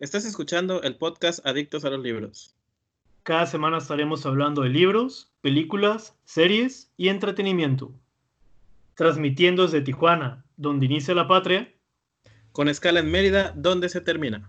Estás escuchando el podcast Adictos a los Libros. Cada semana estaremos hablando de libros, películas, series y entretenimiento. Transmitiendo desde Tijuana, donde inicia la patria, Con escala en Mérida, donde se termina.